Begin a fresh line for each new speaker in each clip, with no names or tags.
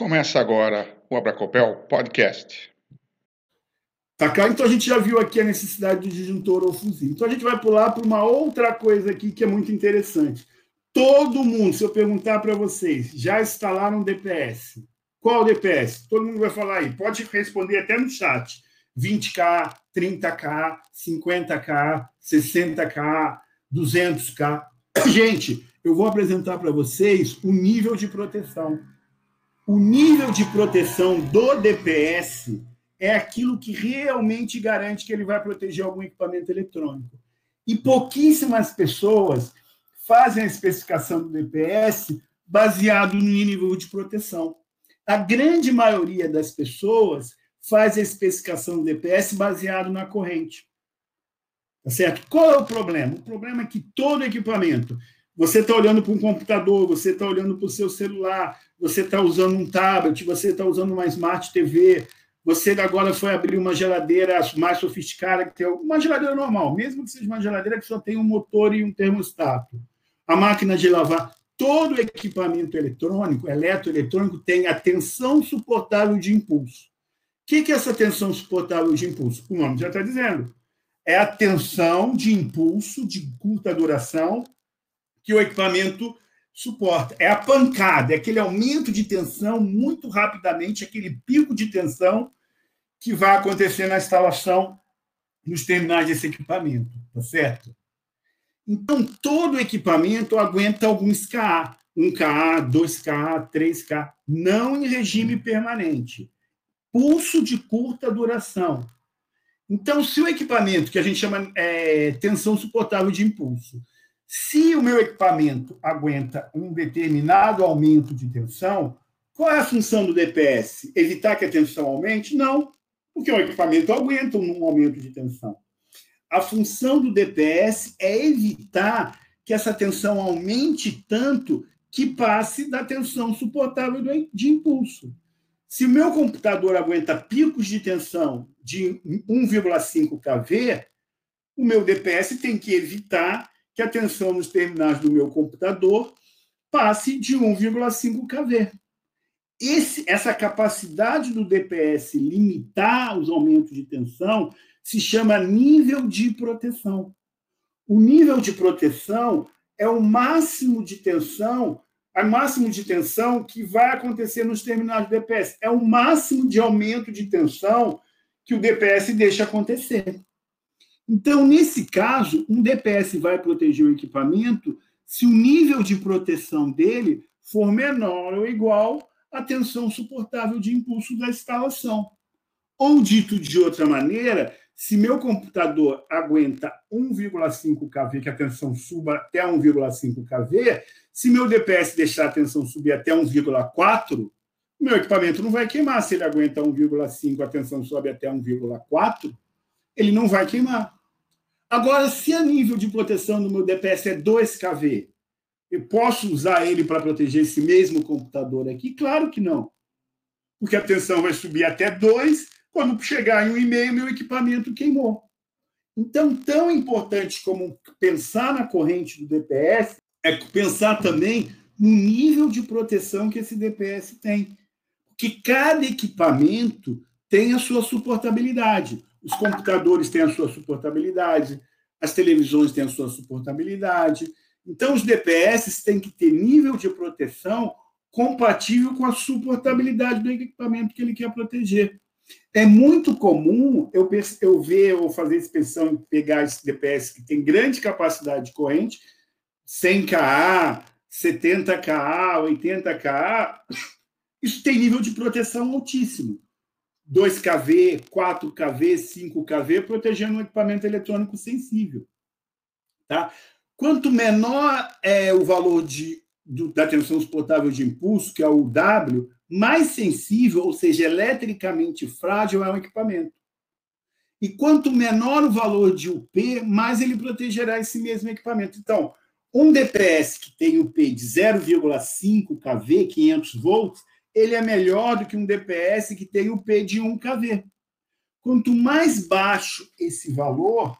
Começa agora o Abracopel Podcast.
Tá claro? Então a gente já viu aqui a necessidade do disjuntor ou fuzil. Então a gente vai pular para uma outra coisa aqui que é muito interessante. Todo mundo, se eu perguntar para vocês, já instalaram DPS? Qual DPS? Todo mundo vai falar aí. Pode responder até no chat. 20K, 30K, 50K, 60K, 200K. Gente, eu vou apresentar para vocês o nível de proteção o nível de proteção do DPS é aquilo que realmente garante que ele vai proteger algum equipamento eletrônico. E pouquíssimas pessoas fazem a especificação do DPS baseado no nível de proteção. A grande maioria das pessoas faz a especificação do DPS baseado na corrente. Tá certo? Qual é o problema? O problema é que todo equipamento você está olhando para um computador, você está olhando para o seu celular, você está usando um tablet, você está usando uma Smart TV, você agora foi abrir uma geladeira mais sofisticada, que tem uma geladeira normal, mesmo que seja uma geladeira que só tem um motor e um termostato. A máquina de lavar, todo equipamento eletrônico, eletroeletrônico, tem a tensão suportável de impulso. O que é essa tensão suportável de impulso? O nome já está dizendo. É a tensão de impulso de curta duração que o equipamento suporta. É a pancada, é aquele aumento de tensão muito rapidamente, aquele pico de tensão que vai acontecer na instalação nos terminais desse equipamento, tá certo? Então, todo equipamento aguenta alguns KA, 1KA, 2KA, 3KA, não em regime permanente. Pulso de curta duração. Então, se o equipamento, que a gente chama é, tensão suportável de impulso, se o meu equipamento aguenta um determinado aumento de tensão, qual é a função do DPS? Evitar que a tensão aumente? Não, porque o equipamento aguenta um aumento de tensão. A função do DPS é evitar que essa tensão aumente tanto que passe da tensão suportável de impulso. Se o meu computador aguenta picos de tensão de 1,5 kV, o meu DPS tem que evitar que a tensão nos terminais do meu computador passe de 1,5 kV. Esse, essa capacidade do DPS limitar os aumentos de tensão se chama nível de proteção. O nível de proteção é o máximo de tensão, o máximo de tensão que vai acontecer nos terminais do DPS. É o máximo de aumento de tensão que o DPS deixa acontecer. Então, nesse caso, um DPS vai proteger o equipamento se o nível de proteção dele for menor ou igual à tensão suportável de impulso da instalação. Ou, dito de outra maneira, se meu computador aguenta 1,5 kV, que a tensão suba até 1,5 kV, se meu DPS deixar a tensão subir até 1,4, meu equipamento não vai queimar. Se ele aguenta 1,5, a tensão sobe até 1,4, ele não vai queimar. Agora, se a nível de proteção do meu DPS é 2 kV, eu posso usar ele para proteger esse mesmo computador aqui? Claro que não. Porque a tensão vai subir até 2, quando chegar em 1,5, meu equipamento queimou. Então, tão importante como pensar na corrente do DPS é pensar também no nível de proteção que esse DPS tem. Porque cada equipamento tem a sua suportabilidade. Os computadores têm a sua suportabilidade, as televisões têm a sua suportabilidade. Então, os DPS têm que ter nível de proteção compatível com a suportabilidade do equipamento que ele quer proteger. É muito comum eu, eu ver ou fazer inspeção e pegar esse DPS que tem grande capacidade de corrente, 100Ka, 70Ka, 80Ka, isso tem nível de proteção altíssimo. 2kV, 4kV, 5kV, protegendo um equipamento eletrônico sensível. Tá? Quanto menor é o valor de, do, da tensão suportável de impulso, que é o W, mais sensível, ou seja, eletricamente frágil é o equipamento. E quanto menor o valor de UP, mais ele protegerá esse mesmo equipamento. Então, um DPS que tem UP de 0,5 kV, 500 volts, ele é melhor do que um DPS que tem o P de 1 kV. Quanto mais baixo esse valor,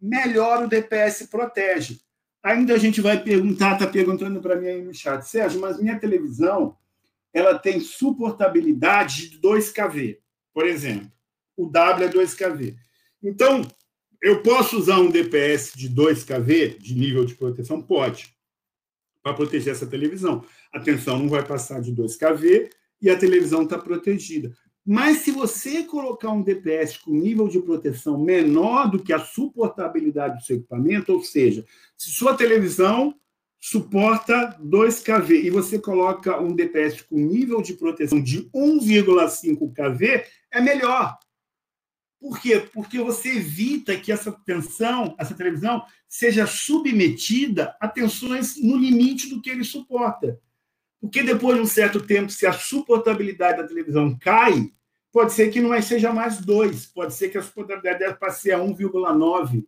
melhor o DPS protege. Ainda a gente vai perguntar, está perguntando para mim aí no chat, Sérgio, mas minha televisão ela tem suportabilidade de 2 kV, por exemplo. O W é 2 kV. Então, eu posso usar um DPS de 2 kV de nível de proteção? Pode, para proteger essa televisão. A tensão não vai passar de 2 kV e a televisão está protegida. Mas se você colocar um DPS com nível de proteção menor do que a suportabilidade do seu equipamento, ou seja, se sua televisão suporta 2 kV e você coloca um DPS com nível de proteção de 1,5 kV, é melhor. Por quê? Porque você evita que essa tensão, essa televisão, seja submetida a tensões no limite do que ele suporta. Porque depois de um certo tempo, se a suportabilidade da televisão cai, pode ser que não seja mais 2, pode ser que a suportabilidade passe a 1,9.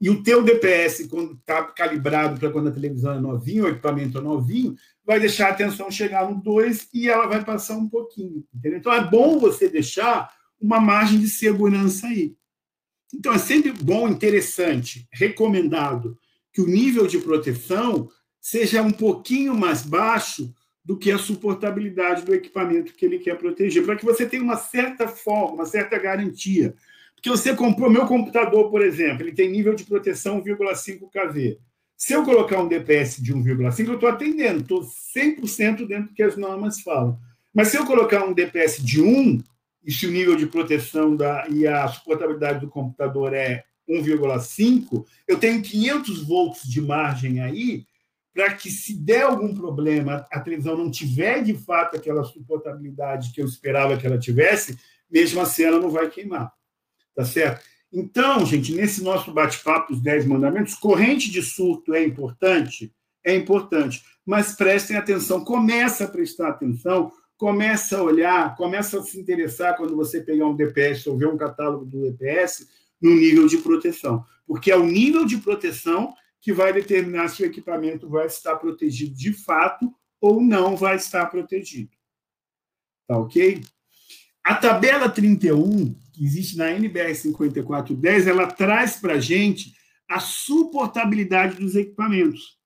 E o teu DPS, quando está calibrado para quando a televisão é novinha, o equipamento é novinho, vai deixar a tensão chegar no 2 e ela vai passar um pouquinho. Entendeu? Então é bom você deixar uma margem de segurança aí. Então é sempre bom, interessante, recomendado que o nível de proteção seja um pouquinho mais baixo do que a suportabilidade do equipamento que ele quer proteger, para que você tenha uma certa forma, uma certa garantia. Porque você comprou meu computador, por exemplo, ele tem nível de proteção 1,5 kV. Se eu colocar um DPS de 1,5, eu estou atendendo, estou 100% dentro do que as normas falam. Mas se eu colocar um DPS de 1, e se o nível de proteção da, e a suportabilidade do computador é 1,5, eu tenho 500 volts de margem aí, para que, se der algum problema, a televisão não tiver de fato aquela suportabilidade que eu esperava que ela tivesse, mesmo assim ela não vai queimar. Tá certo? Então, gente, nesse nosso bate-papo, os 10 mandamentos, corrente de surto é importante? É importante. Mas prestem atenção, começa a prestar atenção, começa a olhar, começa a se interessar quando você pegar um DPS ou ver um catálogo do DPS no nível de proteção. Porque é o nível de proteção que vai determinar se o equipamento vai estar protegido de fato ou não vai estar protegido. Tá ok? A tabela 31, que existe na NBR 5410, ela traz para a gente a suportabilidade dos equipamentos.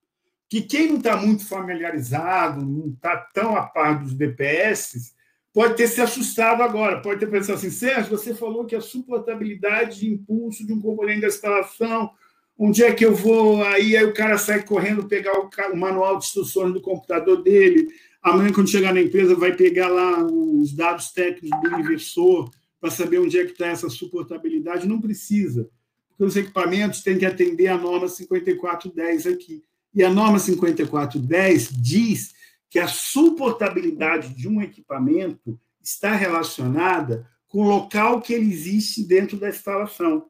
Que quem não está muito familiarizado, não está tão a par dos DPS, pode ter se assustado agora, pode ter pensado assim, Sérgio, você falou que a suportabilidade de impulso de um componente da instalação onde é que eu vou? Aí, aí o cara sai correndo pegar o, o, manual de instruções do computador dele. Amanhã, quando chegar na empresa, vai pegar lá os dados técnicos do inversor para saber onde é que está essa suportabilidade. Não precisa, porque os equipamentos têm que atender a norma 5410 aqui. E a norma 5410 diz que a suportabilidade de um equipamento está relacionada com o local que ele existe dentro da instalação.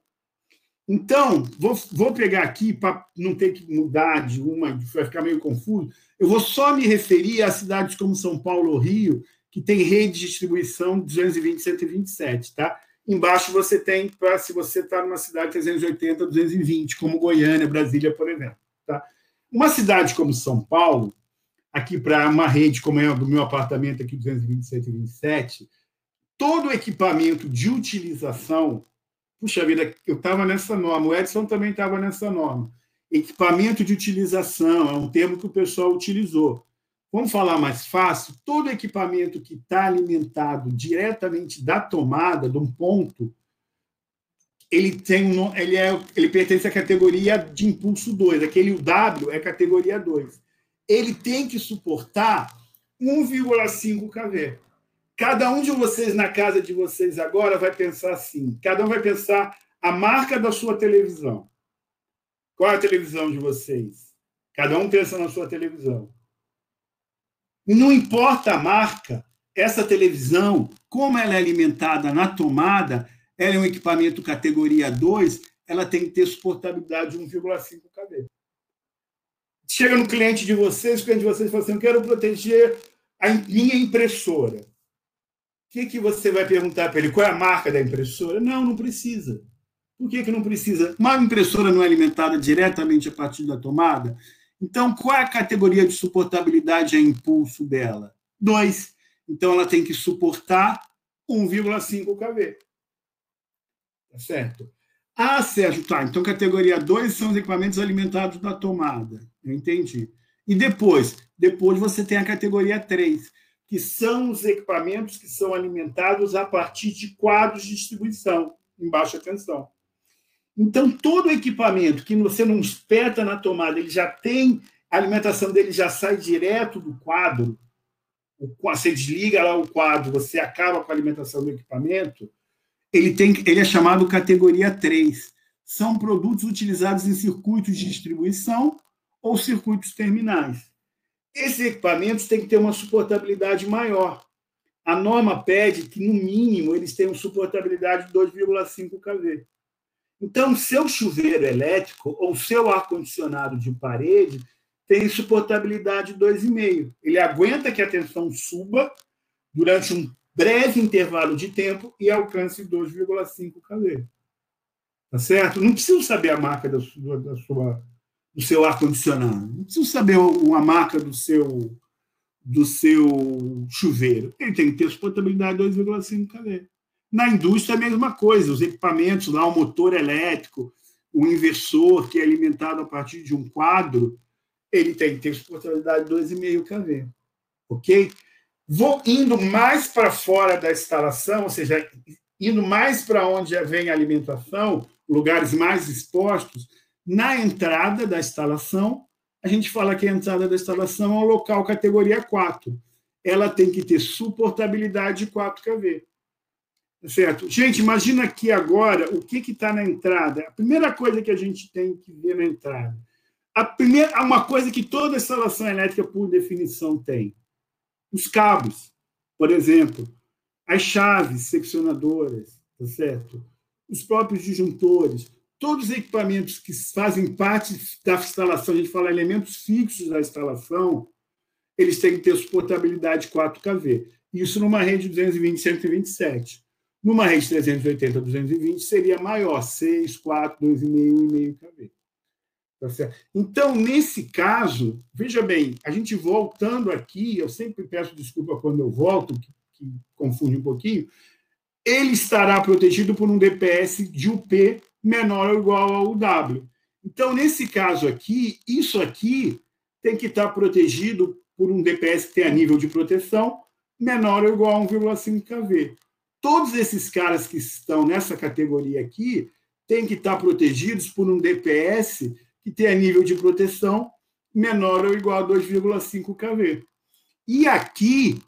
Então, vou, vou pegar aqui para não ter que mudar de uma, vai ficar meio confuso. Eu vou só me referir a cidades como São Paulo ou Rio, que tem rede de distribuição 220, 127, tá? Embaixo você tem, para se você está numa cidade 380, 220, como Goiânia, Brasília, por exemplo. Tá? Uma cidade como São Paulo, aqui para uma rede como é a do meu apartamento aqui, 220, 127, todo equipamento de utilização Puxa vida, eu estava nessa norma, o Edson também estava nessa norma. Equipamento de utilização é um termo que o pessoal utilizou. Vamos falar mais fácil? Todo equipamento que está alimentado diretamente da tomada, de um ponto, ele tem um, ele, é, ele pertence à categoria de impulso 2. Aquele W é categoria 2. Ele tem que suportar 1,5 kV. Cada um de vocês na casa de vocês agora vai pensar assim: cada um vai pensar a marca da sua televisão. Qual é a televisão de vocês? Cada um pensa na sua televisão. Não importa a marca, essa televisão, como ela é alimentada na tomada, ela é um equipamento categoria 2, ela tem que ter suportabilidade de 1,5 kV. Chega no cliente de vocês, o cliente de vocês fala assim: eu quero proteger a minha impressora que, que você vai perguntar para ele? Qual é a marca da impressora? Não, não precisa. Por que, que não precisa? Uma impressora não é alimentada diretamente a partir da tomada? Então, qual é a categoria de suportabilidade a impulso dela? 2. Então, ela tem que suportar 1,5 kV. Tá certo? Ah, Sérgio, tá. Então, categoria 2 são os equipamentos alimentados da tomada. Eu entendi. E depois? Depois você tem a categoria 3 que são os equipamentos que são alimentados a partir de quadros de distribuição em baixa tensão. Então, todo equipamento que você não espeta na tomada, ele já tem, a alimentação dele já sai direto do quadro, você desliga lá o quadro, você acaba com a alimentação do equipamento, ele, tem, ele é chamado categoria 3. São produtos utilizados em circuitos de distribuição ou circuitos terminais. Esses equipamentos têm que ter uma suportabilidade maior. A norma pede que, no mínimo, eles tenham suportabilidade de 2,5 kV. Então, seu chuveiro elétrico ou seu ar-condicionado de parede tem suportabilidade 2,5. Ele aguenta que a tensão suba durante um breve intervalo de tempo e alcance 2,5 kV. Tá certo? Não preciso saber a marca da sua, da sua do seu ar-condicionado. Não preciso saber a marca do seu, do seu chuveiro. Ele tem que ter suportabilidade 2,5 kV. Na indústria, é a mesma coisa. Os equipamentos lá, o motor elétrico, o inversor, que é alimentado a partir de um quadro, ele tem que ter suportabilidade 2,5 kV. Ok? Vou indo mais para fora da instalação, ou seja, indo mais para onde vem a alimentação, lugares mais expostos, na entrada da instalação, a gente fala que a entrada da instalação é um local categoria 4. Ela tem que ter suportabilidade de 4 kV. Certo? Gente, imagina aqui agora o que está na entrada. A primeira coisa que a gente tem que ver na entrada a primeira, uma coisa que toda instalação elétrica, por definição, tem: os cabos, por exemplo, as chaves seccionadoras, tá certo? os próprios disjuntores, todos os equipamentos que fazem parte da instalação, a gente fala elementos fixos da instalação, eles têm que ter suportabilidade 4 kV. Isso numa rede 220, 127. Numa rede 380, 220 seria maior, 6, 4, 2,5, 1,5 kV. Tá então, nesse caso, veja bem, a gente voltando aqui, eu sempre peço desculpa quando eu volto, que, que confunde um pouquinho, ele estará protegido por um DPS de UP menor ou igual ao W. Então, nesse caso aqui, isso aqui tem que estar protegido por um DPS que tenha nível de proteção menor ou igual a 1,5 kV. Todos esses caras que estão nessa categoria aqui têm que estar protegidos por um DPS que tenha nível de proteção menor ou igual a 2,5 kV. E aqui,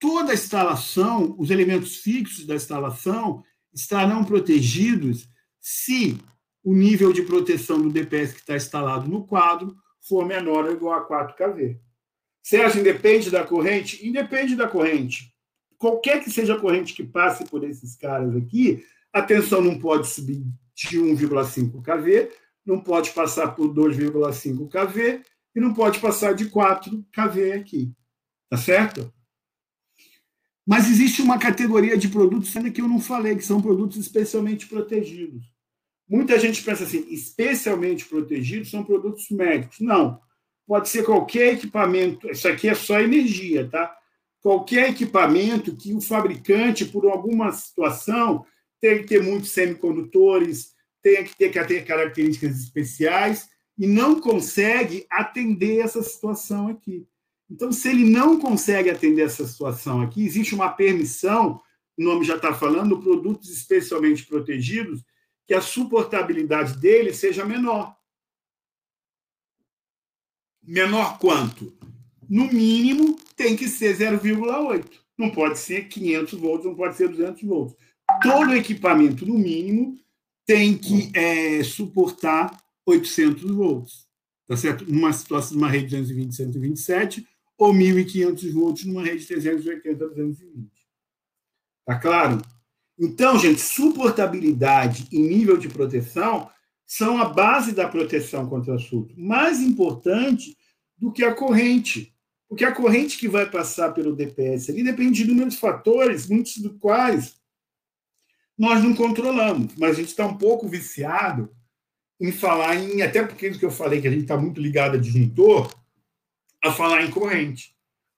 toda a instalação, os elementos fixos da instalação estarão protegidos se o nível de proteção do DPS que está instalado no quadro for menor ou igual a 4 kV. Sérgio, independe da corrente? Independe da corrente. Qualquer que seja a corrente que passe por esses caras aqui, a tensão não pode subir de 1,5 kV, não pode passar por 2,5 kV e não pode passar de 4 kV aqui. Tá certo? Mas existe uma categoria de produtos ainda que eu não falei, que são produtos especialmente protegidos. Muita gente pensa assim, especialmente protegidos são produtos médicos. Não. Pode ser qualquer equipamento, isso aqui é só energia, tá? Qualquer equipamento que o fabricante, por alguma situação, tem que ter muitos semicondutores, tem que ter, ter características especiais e não consegue atender essa situação aqui. Então, se ele não consegue atender essa situação aqui, existe uma permissão, o nome já está falando, produtos especialmente protegidos, que a suportabilidade dele seja menor. Menor quanto? No mínimo, tem que ser 0,8. Não pode ser 500 volts, não pode ser 200 volts. Todo equipamento, no mínimo, tem que é, suportar 800 volts, tá certo? Numa situação, numa rede 220, 127, ou 1.500 volts numa rede 380, 220. Tá claro? Então, gente, suportabilidade e nível de proteção são a base da proteção contra surto. Mais importante do que a corrente. Porque a corrente que vai passar pelo DPS ali depende de inúmeros fatores, muitos dos quais nós não controlamos, mas a gente está um pouco viciado em falar em, até porque isso que eu falei, que a gente está muito ligado a disjuntor, a falar em corrente.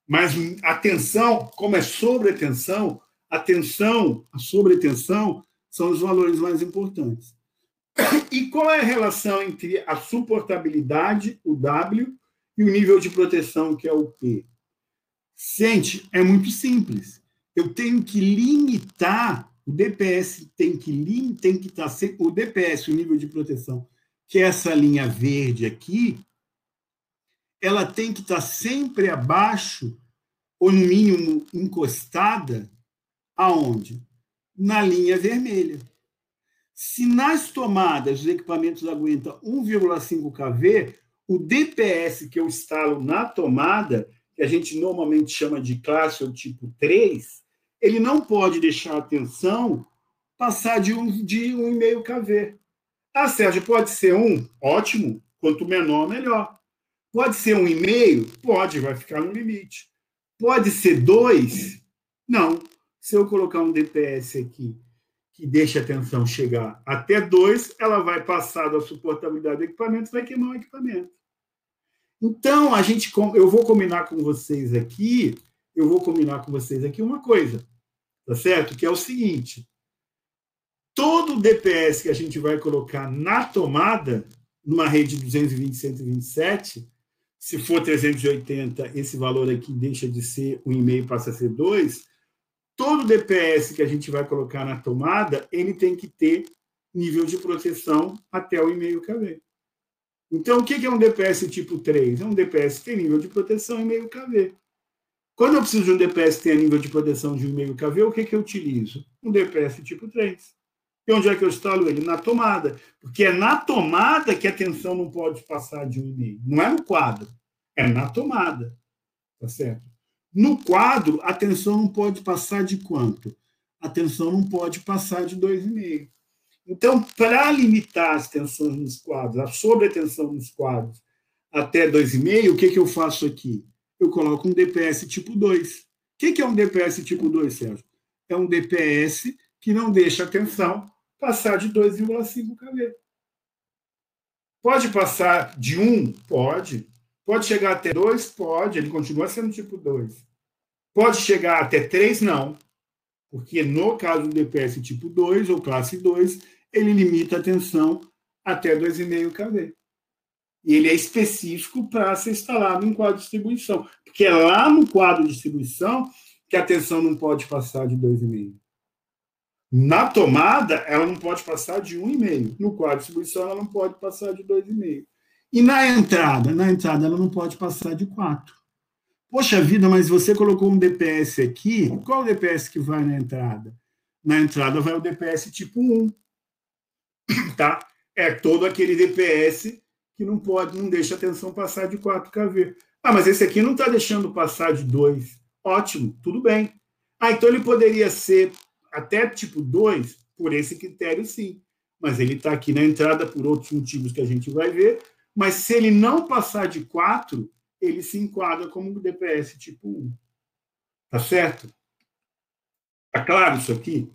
Mas a tensão, como é sobretensão, a tensão, a sobretensão, são os valores mais importantes. E qual é a relação entre a suportabilidade, o W, e o nível de proteção, que é o P? Sente, é muito simples. Eu tenho que limitar, o DPS tem que tem que estar tá o DPS, o nível de proteção, que é essa linha verde aqui, ela tem que estar tá sempre abaixo ou no mínimo encostada aonde? Na linha vermelha. Se nas tomadas os equipamentos aguentam 1,5 kV, o DPS que eu instalo na tomada, que a gente normalmente chama de classe ou tipo 3, ele não pode deixar a tensão passar de, um, de 1,5 kV. Ah, Sérgio, pode ser um? Ótimo. Quanto menor, melhor. Pode ser um e-mail? Pode, vai ficar no limite. Pode ser dois? Não. Se eu colocar um DPS aqui que deixa a tensão chegar até dois, ela vai passar da suportabilidade do equipamento e vai queimar o equipamento. Então, a gente, eu vou combinar com vocês aqui, eu vou combinar com vocês aqui uma coisa, tá certo? Que é o seguinte: todo DPS que a gente vai colocar na tomada, numa rede 220, 127, se for 380, esse valor aqui deixa de ser 1,5 passa a ser 2. Todo DPS que a gente vai colocar na tomada, ele tem que ter nível de proteção até o 1,5 kV. Então, o que é um DPS tipo 3? É um DPS que tem nível de proteção 1,5 kV. Quando eu preciso de um DPS que tenha nível de proteção de 1,5 kV, o que, que eu utilizo? Um DPS tipo 3. E onde é que eu instalo ele? Na tomada. Porque é na tomada que a tensão não pode passar de 1,5. Não é no quadro, é na tomada. Tá certo? No quadro, a tensão não pode passar de quanto? A tensão não pode passar de 2,5. Então, para limitar as tensões nos quadros, a sobretensão nos quadros até 2,5, o que, que eu faço aqui? Eu coloco um DPS tipo 2. O que, é um DPS tipo 2, Sérgio? É um DPS que não deixa a tensão passar de 2,5 kV. Pode passar de 1? Pode. Pode chegar até 2? Pode. Ele continua sendo tipo 2. Pode chegar até 3? Não. Porque no caso do DPS tipo 2 ou classe 2, ele limita a tensão até 2,5 kV. E ele é específico para ser instalado em quadro de distribuição. Porque é lá no quadro de distribuição que a tensão não pode passar de 2,5. Na tomada, ela não pode passar de 1,5. No quadro de distribuição, ela não pode passar de 2,5. E na entrada? Na entrada, ela não pode passar de 4. Poxa vida, mas você colocou um DPS aqui. Qual o DPS que vai na entrada? Na entrada vai o DPS tipo 1. Tá? É todo aquele DPS que não pode, não deixa a tensão passar de 4 kV. Ah, mas esse aqui não está deixando passar de 2. Ótimo, tudo bem. Ah, então ele poderia ser até tipo 2 por esse critério, sim. Mas ele está aqui na entrada por outros motivos que a gente vai ver. Mas se ele não passar de 4, ele se enquadra como DPS tipo 1. Tá certo? Tá claro isso aqui?